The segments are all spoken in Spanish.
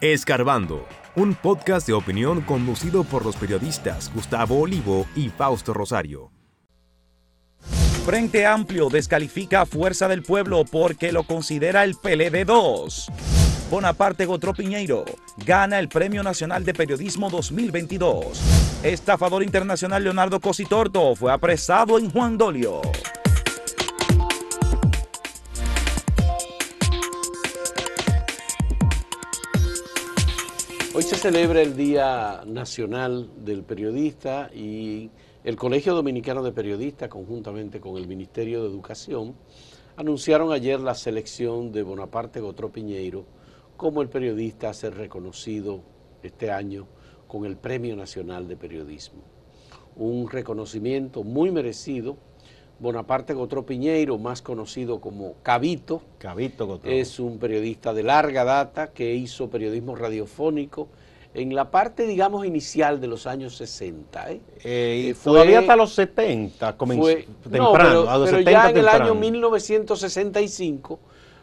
Escarbando, un podcast de opinión conducido por los periodistas Gustavo Olivo y Fausto Rosario. Frente Amplio descalifica a Fuerza del Pueblo porque lo considera el PLD2. Bonaparte Gotro Piñeiro gana el Premio Nacional de Periodismo 2022. Estafador internacional Leonardo Cositorto fue apresado en Juan Dolio. Hoy se celebra el Día Nacional del Periodista y el Colegio Dominicano de Periodistas, conjuntamente con el Ministerio de Educación, anunciaron ayer la selección de Bonaparte Gotro Piñeiro como el periodista a ser reconocido este año con el Premio Nacional de Periodismo. Un reconocimiento muy merecido Bonaparte Gotro Piñeiro, más conocido como Cabito. Cabito Es un periodista de larga data que hizo periodismo radiofónico en la parte, digamos, inicial de los años 60. ¿eh? Eh, todavía hasta los 70, comenzó temprano. pero, ya en el año 1965,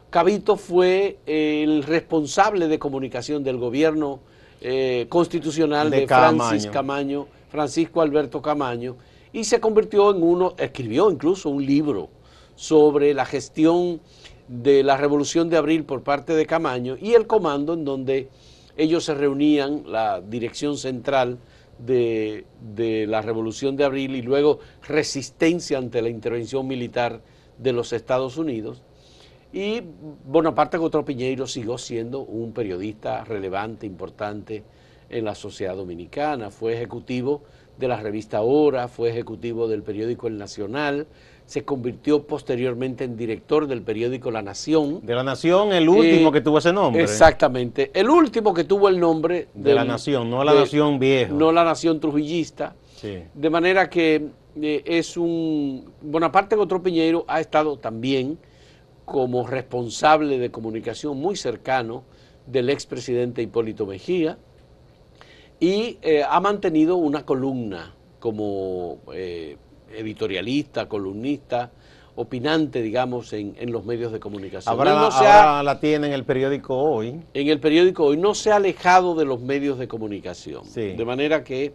Cabito fue el responsable de comunicación del gobierno eh, constitucional de, Francis Camaño, Francisco Alberto Camaño, y se convirtió en uno, escribió incluso un libro sobre la gestión de la Revolución de Abril por parte de Camaño y el comando en donde ellos se reunían, la dirección central de, la Revolución de Abril y luego resistencia ante la intervención militar de los Estados Unidos. Y Bonaparte Gotro Piñeiro siguió siendo un periodista relevante, importante en la sociedad dominicana. Fue ejecutivo de la revista Hora, fue ejecutivo del periódico El Nacional, se convirtió posteriormente en director del periódico La Nación. De La Nación, el último eh, que tuvo ese nombre. Exactamente, el último que tuvo el nombre de La Nación, no La Nación viejo. No La Nación trujillista. De manera que eh, es un... Bonaparte Gotro Piñeiro ha estado también como responsable de comunicación muy cercano del expresidente Hipólito Mejía, y eh, ha mantenido una columna como eh, editorialista, columnista, opinante, digamos, en, los medios de comunicación. Ahora, la tiene en el periódico Hoy. En el periódico Hoy no se ha alejado de los medios de comunicación. De manera que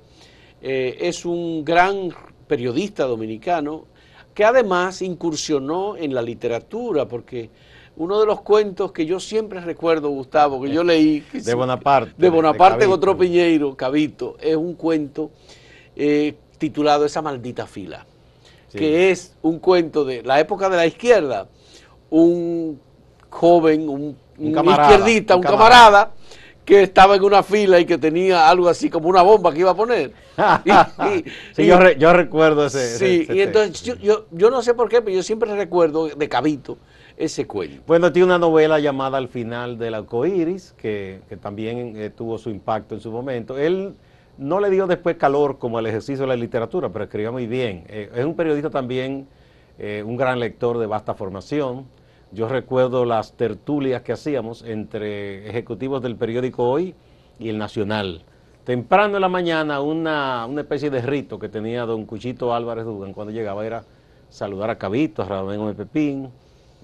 eh, es un gran periodista dominicano que además incursionó en la literatura, porque uno de los cuentos que yo siempre recuerdo, Gustavo, que yo leí. De Bonaparte. De Bonaparte Gotro Piñeiro, Cabito, es un cuento eh, titulado Esa maldita fila, que es un cuento de la época de la izquierda. Un joven, un, izquierdista, un, camarada, que estaba en una fila y que tenía algo así como una bomba que iba a poner. sí, yo, recuerdo ese. Sí, y entonces yo, yo, yo, no sé por qué, pero yo siempre recuerdo de Cabito ese cuello. Bueno, tiene una novela llamada Al final del arcoíris, que, también eh, tuvo su impacto en su momento. Él no le dio después calor como el ejercicio de la literatura, pero escribía muy bien. Eh, es un periodista también, eh, un gran lector de vasta formación. Yo recuerdo las tertulias que hacíamos entre ejecutivos del periódico Hoy y el Nacional. Temprano en la mañana, una, especie de rito que tenía don Cuchito Álvarez Dugan cuando llegaba era saludar a Cabito, a Gómez Pepín,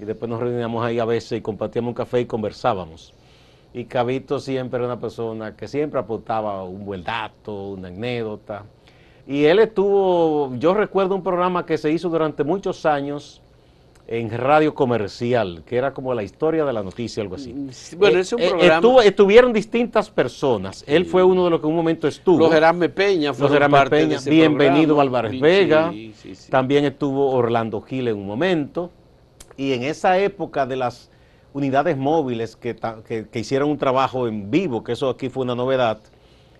y después nos reuníamos ahí a veces y compartíamos un café y conversábamos. Y Cabito siempre era una persona que siempre aportaba un buen dato, una anécdota. Y él estuvo, yo recuerdo un programa que se hizo durante muchos años en radio comercial, que era como la historia de la noticia, algo así. Mm, bueno, es un eh, programa... estuvieron distintas personas. Él fue uno de los que en un momento estuvo. Los Gerarme Peña Los Gerarme Peña, bienvenido Álvarez Vega. También estuvo Orlando Gil en un momento y en esa época de las unidades móviles que, hicieron un trabajo en vivo, que eso aquí fue una novedad,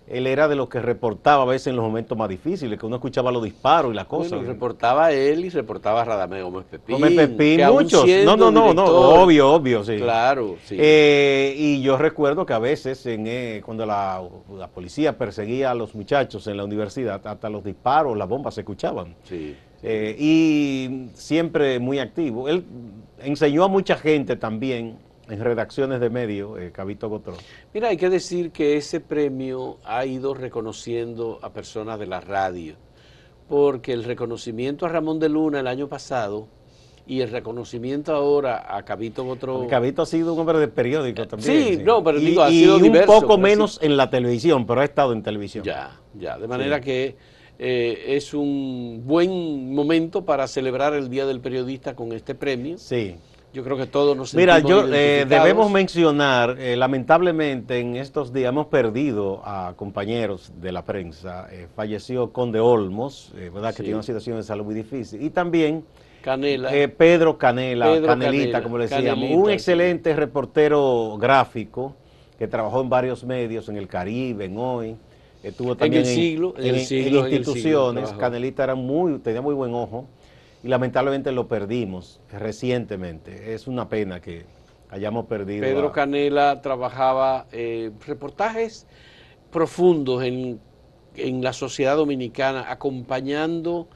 él era de los que reportaba a veces en los momentos más difíciles, que uno escuchaba los disparos y las cosas. Bueno, reportaba él y reportaba a Radamé Gómez Pepín. Gómez Pepín, muchos. No, no, no, no, obvio, obvio, sí. Claro, sí. Eh, y yo recuerdo que a veces en, eh, cuando la, policía perseguía a los muchachos en la universidad, hasta los disparos, las bombas se escuchaban. Sí. Eh, y siempre muy activo. Él enseñó a mucha gente también en redacciones de medios, eh, Cabito Gotro. Mira, hay que decir que ese premio ha ido reconociendo a personas de la radio, porque el reconocimiento a Ramón de Luna el año pasado y el reconocimiento ahora a Cabito Botro. Cabito ha sido un hombre de periódico también. Sí, no, pero digo, ha sido un poco menos en la televisión, pero ha estado en televisión. Ya, ya, de manera que eh, es un buen momento para celebrar el Día del Periodista con este premio. Sí. Yo creo que todos nos Mira, yo eh, debemos mencionar, eh, lamentablemente en estos días hemos perdido a compañeros de la prensa. falleció Conde Olmos, verdad que tiene una situación de salud muy difícil. Y también Canela. Pedro Canela, Canelita, como le decíamos, un excelente reportero gráfico que trabajó en varios medios, en el Caribe, en Hoy. Estuvo también en, el siglo, en, instituciones. Canelita era muy, tenía muy buen ojo y lamentablemente lo perdimos recientemente. Es una pena que hayamos perdido. Pedro Canela trabajaba eh, reportajes profundos en, en, la sociedad dominicana, acompañando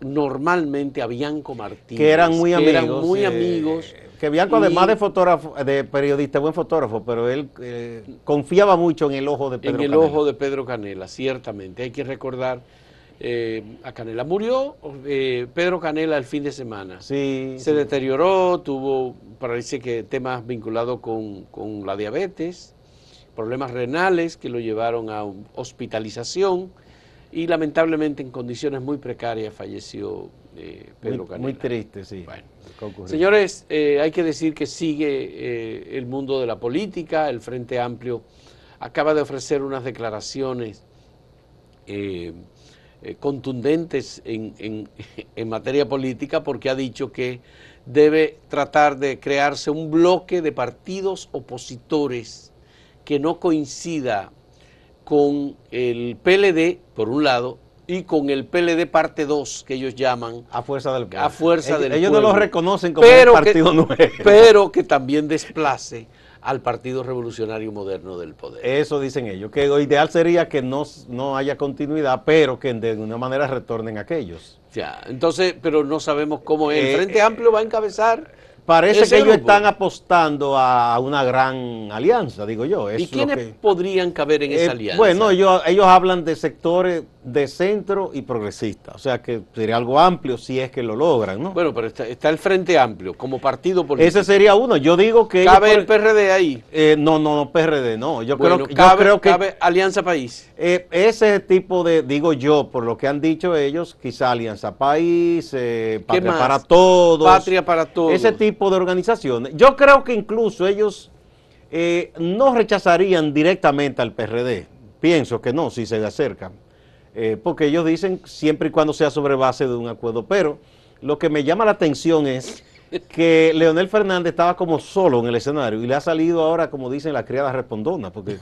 normalmente a Bianco Martínez. Que eran muy amigos. eran muy eh, amigos. Que Bianco, además de fotógrafo, de periodista, buen fotógrafo, pero él eh, confiaba mucho en el ojo de Pedro Canela. En el ojo de Pedro Canela, ciertamente. Hay que recordar eh, a Canela. Murió eh, Pedro Canela el fin de semana. Sí. Se deterioró, tuvo, parece que temas vinculados con, la diabetes, problemas renales que lo llevaron a hospitalización y lamentablemente en condiciones muy precarias falleció eh, Pedro Canela. Muy triste, sí. señores, hay que decir que sigue el mundo de la política, el Frente Amplio acaba de ofrecer unas declaraciones eh, contundentes en, en, materia política porque ha dicho que debe tratar de crearse un bloque de partidos opositores que no coincida con el PLD, por un lado, y con el PLD parte 2, que ellos llaman. A fuerza del A fuerza ellos, del ellos no lo reconocen como un partido nuevo. Pero que también desplace al Partido Revolucionario Moderno del Poder. Eso dicen ellos, que lo ideal sería que no, no haya continuidad, pero que de alguna manera retornen aquellos. Ya, entonces, pero no sabemos cómo es. El eh, Frente Amplio va a encabezar Parece que ellos están apostando a una gran alianza, digo yo. ¿Y quiénes podrían caber en esa eh, alianza? Bueno, ellos, ellos hablan de sectores de centro y progresista, o sea que sería algo amplio si es que lo logran, ¿no? Bueno, pero está, el Frente Amplio como partido político. Ese sería uno, yo digo que... ¿Cabe el PRD ahí? Eh, no, no, no, PRD, no, yo, creo, yo creo que... ¿Cabe Alianza País? Eh, ese tipo de, digo yo, por lo que han dicho ellos, quizá Alianza País, eh, Patria para Todos. Patria para Todos. Ese tipo de organizaciones. Yo creo que incluso ellos eh, no rechazarían directamente al PRD. Pienso que no, si se acercan. Eh, porque ellos dicen siempre y cuando sea sobre base de un acuerdo. Pero lo que me llama la atención es que Leonel Fernández estaba como solo en el escenario y le ha salido ahora, como dicen, la criada respondona, porque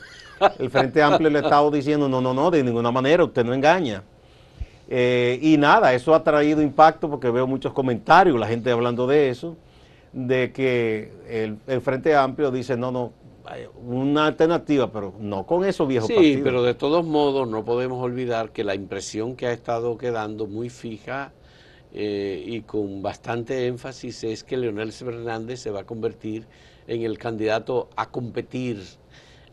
el Frente Amplio le ha estado diciendo, no, no, no, de ninguna manera, usted no engaña. Eh, y nada, eso ha traído impacto porque veo muchos comentarios, la gente hablando de eso, de que el, Frente Amplio dice, no, no, una alternativa, pero no con esos viejos sí, pero de todos modos no podemos olvidar que la impresión que ha estado quedando muy fija eh, y con bastante énfasis es que Leonel Fernández se va a convertir en el candidato a competir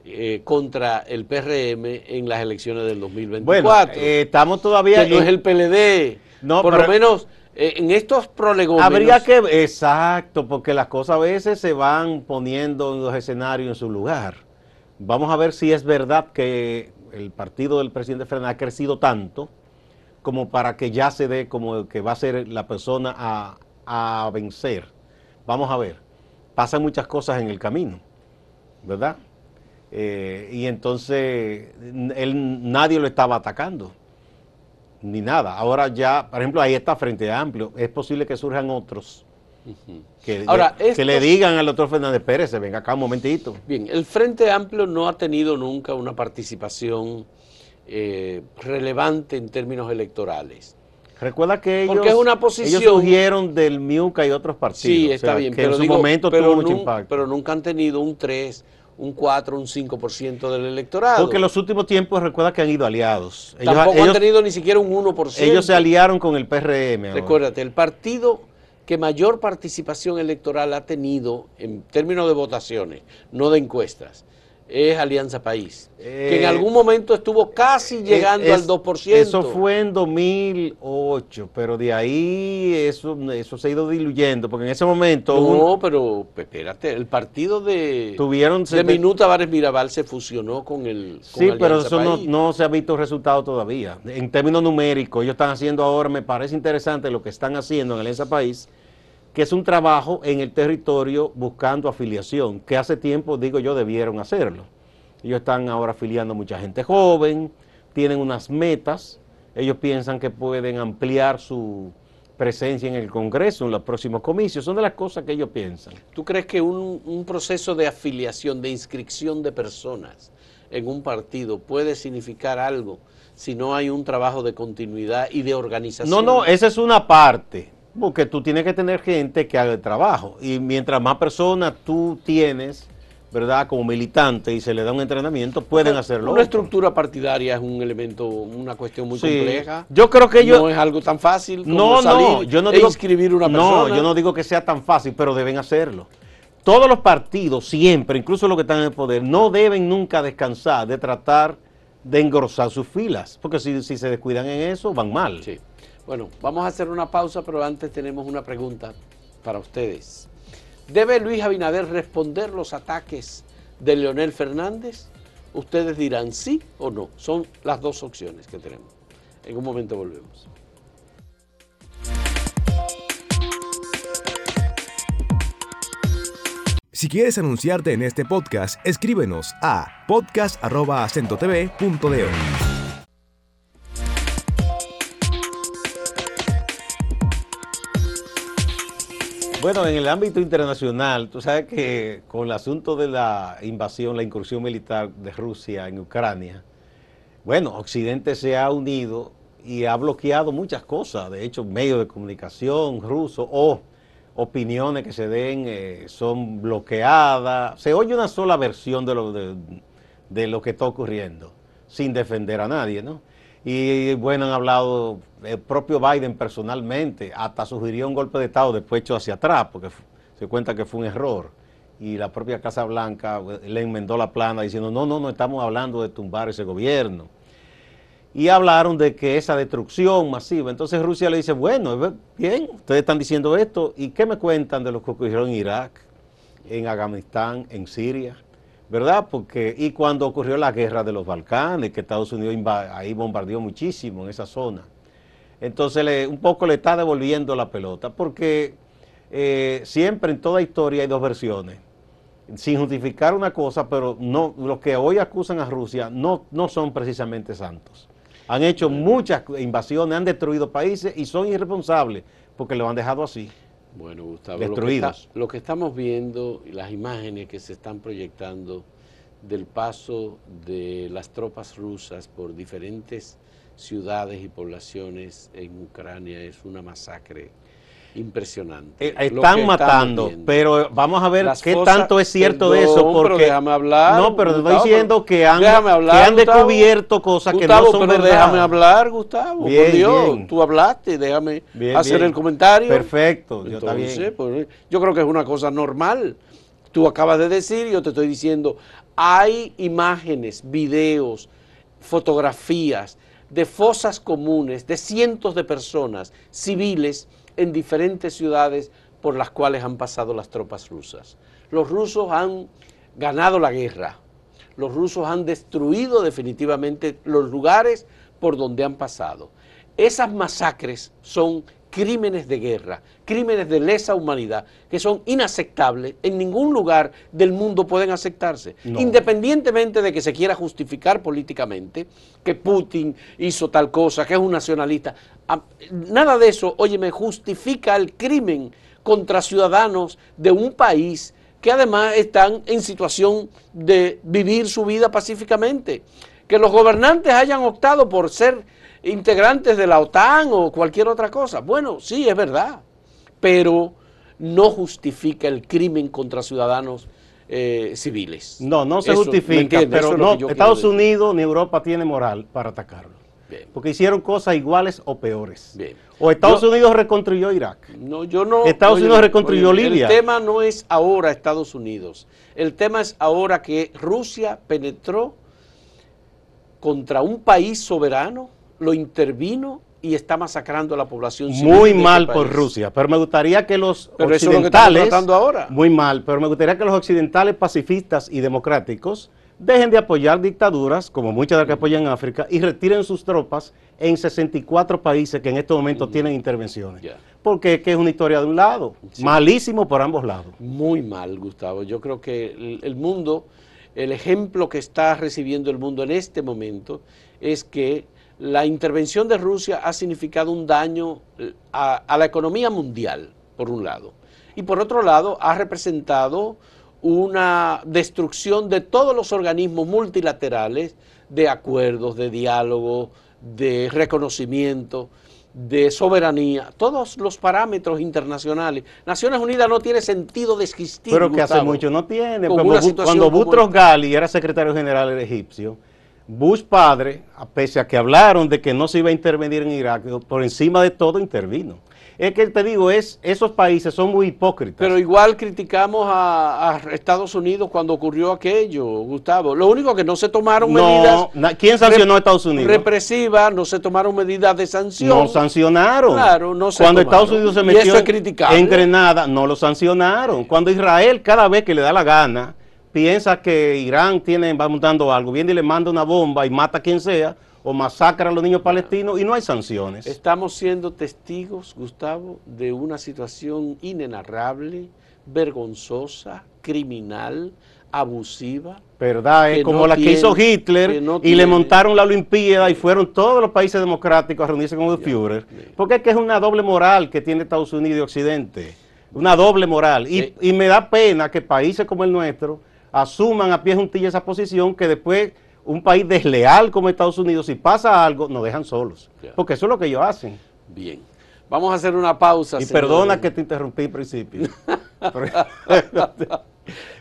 eh, contra el PRM en las elecciones del 2024. Bueno, eh, estamos todavía... Que no es el PLD. No, Por lo menos en estos prolegómenos... Habría que... Exacto, porque las cosas a veces se van poniendo en los escenarios en su lugar. Vamos a ver si es verdad que el partido del presidente Fernández ha crecido tanto como para que ya se dé como que va a ser la persona a, a vencer. Vamos a ver. Pasan muchas cosas en el camino, ¿verdad? Eh, y entonces él, nadie lo estaba atacando, ni nada. Ahora ya, por ejemplo, ahí está Frente Amplio. Es posible que surjan otros que, Ahora, que le digan al doctor Fernández Pérez, venga acá un momentito. Bien, el Frente Amplio no ha tenido nunca una participación eh, relevante en términos electorales. Recuerda que ellos, Porque es una posición, ellos surgieron del MIUCA y otros partidos. Sí, está bien, pero en su momento tuvo mucho impacto. Pero nunca han tenido un 3 un 4, un 5% del electorado. Porque en los últimos tiempos recuerda que han ido aliados. Tampoco han tenido ni siquiera un 1%. Ellos se aliaron con el PRM. Recuérdate, el partido que mayor participación electoral ha tenido en términos de votaciones, no de encuestas, es Alianza País, que en eh, algún momento estuvo casi llegando al 2%. Eso fue en 2008, pero de ahí eso, eso se ha ido diluyendo, porque en ese momento... No, pero espérate, el partido de, tuvieron, de Minuta Vares Mirabal se fusionó con el... sí, pero eso no, no, se ha visto resultado todavía. En términos numéricos, ellos están haciendo ahora, me parece interesante lo que están haciendo en Alianza País, que es un trabajo en el territorio buscando afiliación, que hace tiempo, digo yo, debieron hacerlo. Ellos están ahora afiliando a mucha gente joven, tienen unas metas, ellos piensan que pueden ampliar su presencia en el Congreso en los próximos comicios, son de las cosas que ellos piensan. ¿Tú crees que un, un proceso de afiliación, de inscripción de personas en un partido puede significar algo si no hay un trabajo de continuidad y de organización? No, no, esa es una parte porque tú tienes que tener gente que haga el trabajo. Y mientras más personas tú tienes, ¿verdad? Como militante y se le da un entrenamiento, pueden hacerlo. Una estructura partidaria es un elemento, una cuestión muy compleja. Yo creo que yo... No es algo tan fácil como no, no, yo no e digo, inscribir una persona. No, yo no digo que sea tan fácil, pero deben hacerlo. Todos los partidos, siempre, incluso los que están en el poder, no deben nunca descansar de tratar de engrosar sus filas, porque si, si se descuidan en eso, van mal. Sí. Bueno, vamos a hacer una pausa, pero antes tenemos una pregunta para ustedes. ¿Debe Luis Abinader responder los ataques de Leonel Fernández? Ustedes dirán sí o no. Son las dos opciones que tenemos. En un momento volvemos. Si quieres anunciarte en este podcast, escríbenos a podcast.acentotv.de. Bueno, en el ámbito internacional, tú sabes que con el asunto de la invasión, la incursión militar de Rusia en Ucrania, bueno, Occidente se ha unido y ha bloqueado muchas cosas. De hecho, medios de comunicación rusos o opiniones que se den eh, son bloqueadas. Se oye una sola versión de lo, de lo que está ocurriendo, sin defender a nadie, ¿no? Y bueno, han hablado el propio Biden personalmente, hasta sugirió un golpe de Estado después hecho hacia atrás, porque se cuenta que fue un error. Y la propia Casa Blanca eh, le enmendó la plana diciendo, no, no, no estamos hablando de tumbar ese gobierno. Y hablaron de que esa destrucción masiva. Entonces Rusia le dice, bueno, bien, ustedes están diciendo esto, ¿y qué me cuentan de lo que ocurrió en Irak, en Afganistán, en Siria? ¿verdad? Porque, y cuando ocurrió la guerra de los Balcanes, que Estados Unidos ahí bombardeó muchísimo en esa zona. Entonces, le, un poco le está devolviendo la pelota, porque eh, siempre en toda historia hay dos versiones. Sin justificar una cosa, pero no, los que hoy acusan a Rusia no, no son precisamente santos. Han hecho muchas invasiones, han destruido países y son irresponsables porque lo han dejado así. Bueno, Gustavo, Destruidos. Lo, que estamos viendo y las imágenes que se están proyectando del paso de las tropas rusas por diferentes ciudades y poblaciones en Ucrania es una masacre impresionante. Eh, están matando, pero vamos a ver qué tanto es cierto de eso. Porque, pero déjame hablar. No, pero te estoy diciendo que han, han descubierto cosas que no son pero déjame hablar, Gustavo. por Dios, tú hablaste, déjame hacer el comentario. Perfecto, yo, pues, yo creo que es una cosa normal. Tú acabas de decir, yo te estoy diciendo, hay imágenes, videos, fotografías de fosas comunes de cientos de personas civiles en diferentes ciudades por las cuales han pasado las tropas rusas. Los rusos han ganado la guerra, los rusos han destruido definitivamente los lugares por donde han pasado. Esas masacres son crímenes de guerra, crímenes de lesa humanidad, que son inaceptables, en ningún lugar del mundo pueden aceptarse, independientemente de que se quiera justificar políticamente que Putin hizo tal cosa, que es un nacionalista. Nada de eso, oye, me justifica el crimen contra ciudadanos de un país que además están en situación de vivir su vida pacíficamente. Que los gobernantes hayan optado por ser integrantes de la OTAN o cualquier otra cosa. Bueno, sí, es verdad, pero no justifica el crimen contra ciudadanos eh, civiles. No, no se justifica, pero no, Estados Unidos ni Europa tiene moral para atacarlo. porque hicieron cosas iguales o peores. O Estados Unidos reconstruyó Irak. No, yo no. Estados Unidos reconstruyó Libia. El tema no es ahora Estados Unidos. El tema es ahora que Rusia penetró contra un país soberano, lo intervino y está masacrando a la población Muy mal por Rusia, pero me gustaría que los occidentales... ahora. Muy mal, pero me gustaría que los occidentales pacifistas y democráticos dejen de apoyar dictaduras, como muchas de las que apoyan en África, y retiren sus tropas en 64 países que en este momento tienen intervenciones. Porque es que es una historia de un lado, malísimo por ambos lados. Muy mal, Gustavo. Yo creo que el mundo, el ejemplo que está recibiendo el mundo en este momento es que la intervención de Rusia ha significado un daño eh, a, la economía mundial, por un lado, y por otro lado ha representado una destrucción de todos los organismos multilaterales de acuerdos, de diálogo, de reconocimiento, de soberanía, todos los parámetros internacionales. Naciones Unidas no tiene sentido de existir. Pero que hace mucho no tiene. Cuando Butros Gali era secretario general del egipcio, Bush padre, pese a que hablaron de que no se iba a intervenir en Irak, por encima de todo intervino. Es que te digo, es, esos países son muy hipócritas. Pero igual criticamos a, Estados Unidos cuando ocurrió aquello, Gustavo. Lo único que no se tomaron medidas. ¿Quién sancionó a Estados Unidos? Represivas, no se tomaron medidas de sanción. No sancionaron. Claro, no se Cuando Estados Unidos se metió en Grenada, no lo sancionaron. Cuando Israel, cada vez que le da la gana, piensa que Irán tiene, va montando algo, viene y le manda una bomba y mata a quien sea, o masacra a los niños palestinos y no hay sanciones. Estamos siendo testigos, Gustavo, de una situación inenarrable, vergonzosa, criminal, abusiva. ¿Verdad? Es como la que hizo Hitler y le montaron la Olimpiada y fueron todos los países democráticos a reunirse con el Führer. Porque es que es una doble moral que tiene Estados Unidos y Occidente. Una doble moral. Y, y me da pena que países como el nuestro asuman a pie juntilla esa posición que después un país desleal como Estados Unidos, si pasa algo, nos dejan solos. Porque eso es lo que ellos hacen. Bien. Vamos a hacer una pausa. Y perdona que te interrumpí al principio.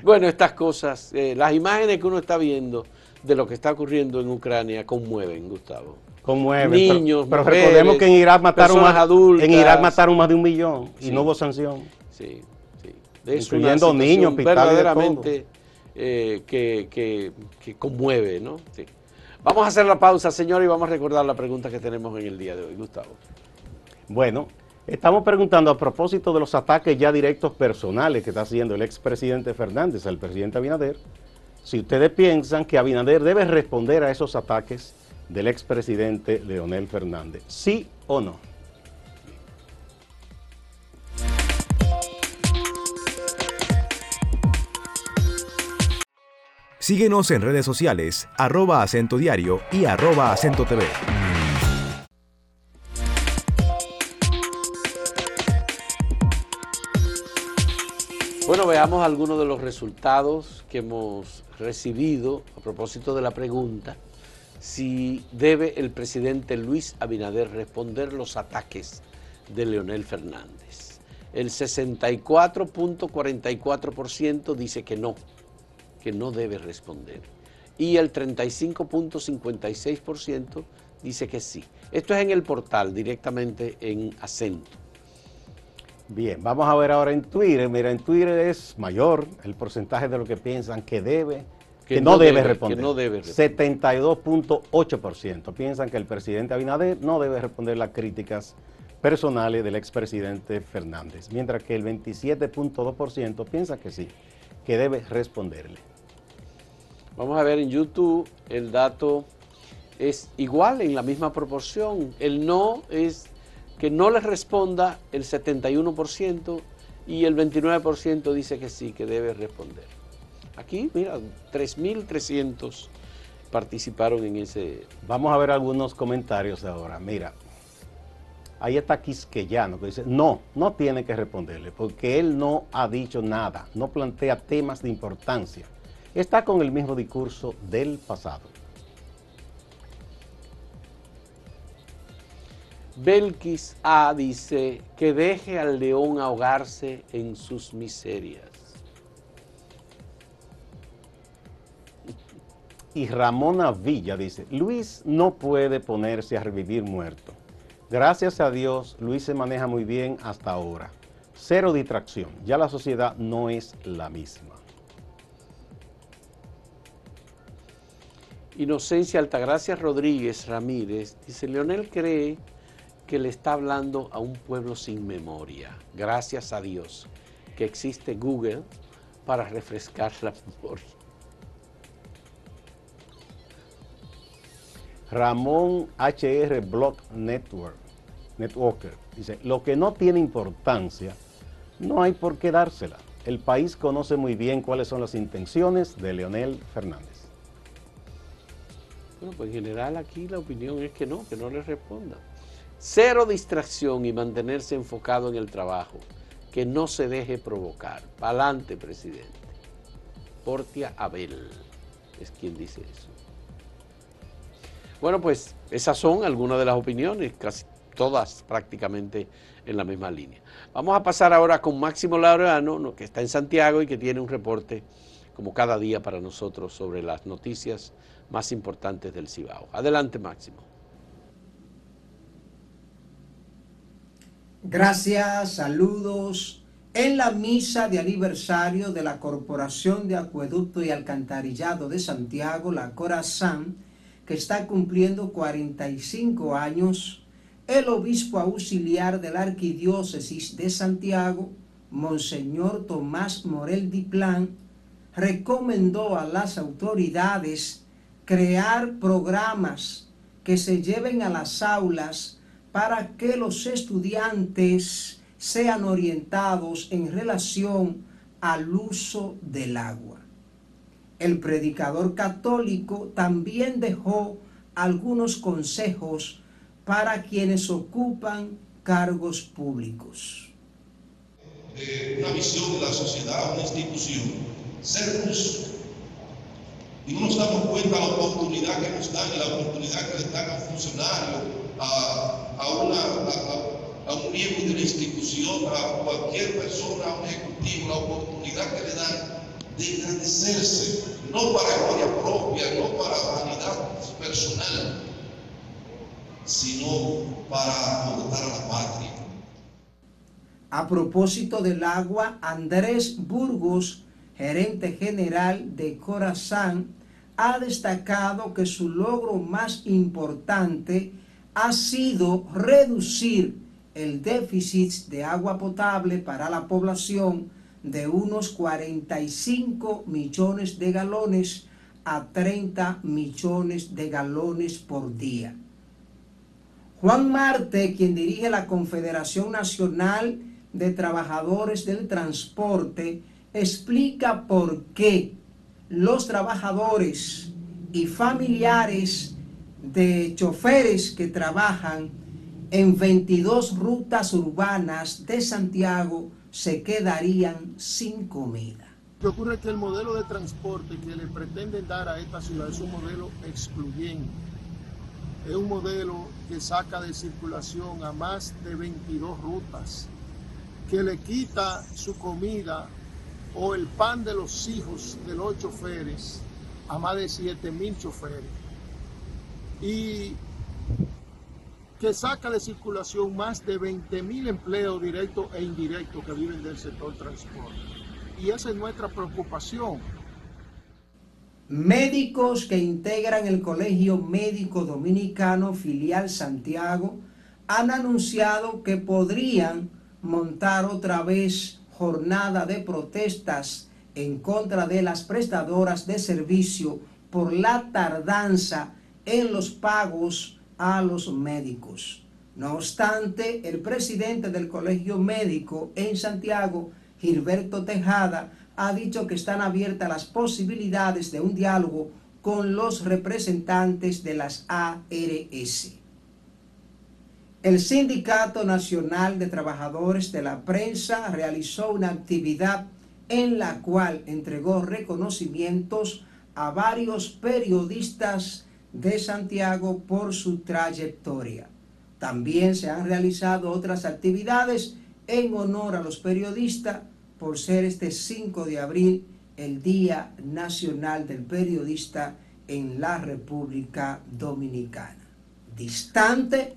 bueno, estas cosas, eh, las imágenes que uno está viendo de lo que está ocurriendo en Ucrania conmueven, Gustavo. Conmueven. Niños, pero, recordemos que en Irak mataron más, adultas, en Irak mataron más de un millón y no hubo sanción. Sí, sí. Incluyendo niños, verdaderamente eh, que, conmueve, ¿no? Vamos a hacer la pausa, señor, y vamos a recordar la pregunta que tenemos en el día de hoy, Gustavo. Bueno, estamos preguntando a propósito de los ataques ya directos personales que está haciendo el expresidente Fernández al presidente Abinader, si ustedes piensan que Abinader debe responder a esos ataques del expresidente Leonel Fernández, ¿sí o no? Síguenos en redes sociales, arroba acento diario y arroba acento TV. Bueno, veamos algunos de los resultados que hemos recibido a propósito de la pregunta si debe el presidente Luis Abinader responder los ataques de Leonel Fernández. El 64.44% dice que no que no debe responder. Y el 35.56% dice que sí. Esto es en el portal, directamente en acento. Bien, vamos a ver ahora en Twitter. Mira, en Twitter es mayor el porcentaje de lo que piensan que debe, que, no, debe, responder. no debe 72.8% piensan que el presidente Abinader no debe responder las críticas personales del expresidente Fernández, mientras que el 27.2% piensa que sí, que debe responderle. Vamos a ver en YouTube, el dato es igual, en la misma proporción. El no es que no le responda el 71% y el 29% dice que sí, que debe responder. Aquí, mira, 3.300 participaron en ese... Vamos a ver algunos comentarios ahora. Mira, ahí está Quisqueyano que dice, no, no tiene que responderle porque él no ha dicho nada, no plantea temas de importancia está con el mismo discurso del pasado. Belkis A dice que deje al león ahogarse en sus miserias. Y Ramona Villa dice, Luis no puede ponerse a revivir muerto. Gracias a Dios, Luis se maneja muy bien hasta ahora. Cero distracción. Ya la sociedad no es la misma. Inocencia Altagracia Rodríguez Ramírez dice, Leonel cree que le está hablando a un pueblo sin memoria. Gracias a Dios que existe Google para refrescar la memoria. Ramón HR Block Network, Networker, dice, lo que no tiene importancia, no hay por qué dársela. El país conoce muy bien cuáles son las intenciones de Leonel Fernández. Bueno, pues en general aquí la opinión es que no, que no le responda. Cero distracción y mantenerse enfocado en el trabajo. Que no se deje provocar. Pa'lante, presidente. Portia Abel es quien dice eso. Bueno, pues esas son algunas de las opiniones, casi todas prácticamente en la misma línea. Vamos a pasar ahora con Máximo Laureano, que está en Santiago y que tiene un reporte como cada día para nosotros sobre las noticias más importantes del Cibao. Adelante, Máximo. Gracias, saludos. En la misa de aniversario de la Corporación de Acueducto y Alcantarillado de Santiago, la Corazán, que está cumpliendo 45 años, el obispo auxiliar de la Arquidiócesis de Santiago, Monseñor Tomás Morel Diplán, recomendó a las autoridades crear programas que se lleven a las aulas para que los estudiantes sean orientados en relación al uso del agua. El predicador católico también dejó algunos consejos para quienes ocupan cargos públicos. una visión de la sociedad, una institución, ser justo. Y no nos damos cuenta la oportunidad que nos dan, la oportunidad que le dan a un funcionario, a, una, a, un miembro de la institución, a cualquier persona, a un ejecutivo, la oportunidad que le dan de engrandecerse, no para gloria propia, no para vanidad personal, sino para aportar a la patria. A propósito del agua, Andrés Burgos, gerente general de Corazán, ha destacado que su logro más importante ha sido reducir el déficit de agua potable para la población de unos 45 millones de galones a 30 millones de galones por día. Juan Marte, quien dirige la Confederación Nacional de Trabajadores del Transporte, explica por qué los trabajadores y familiares de choferes que trabajan en 22 rutas urbanas de Santiago se quedarían sin comida. Lo ocurre es que el modelo de transporte que le pretenden dar a esta ciudad es un modelo excluyente. Es un modelo que saca de circulación a más de 22 rutas, que le quita su comida o el pan de los hijos de los choferes a más de 7 mil choferes. Y que saca de circulación más de 20 mil empleos directos e indirectos que viven del sector transporte. Y esa es nuestra preocupación. Médicos que integran el Colegio Médico Dominicano Filial Santiago han anunciado que podrían montar otra vez jornada de protestas en contra de las prestadoras de servicio por la tardanza en los pagos a los médicos. No obstante, el presidente del Colegio Médico en Santiago, Gilberto Tejada, ha dicho que están abiertas las posibilidades de un diálogo con los representantes de las ARS. El Sindicato Nacional de Trabajadores de la Prensa realizó una actividad en la cual entregó reconocimientos a varios periodistas de Santiago por su trayectoria. También se han realizado otras actividades en honor a los periodistas por ser este 5 de abril el Día Nacional del Periodista en la República Dominicana. Distante,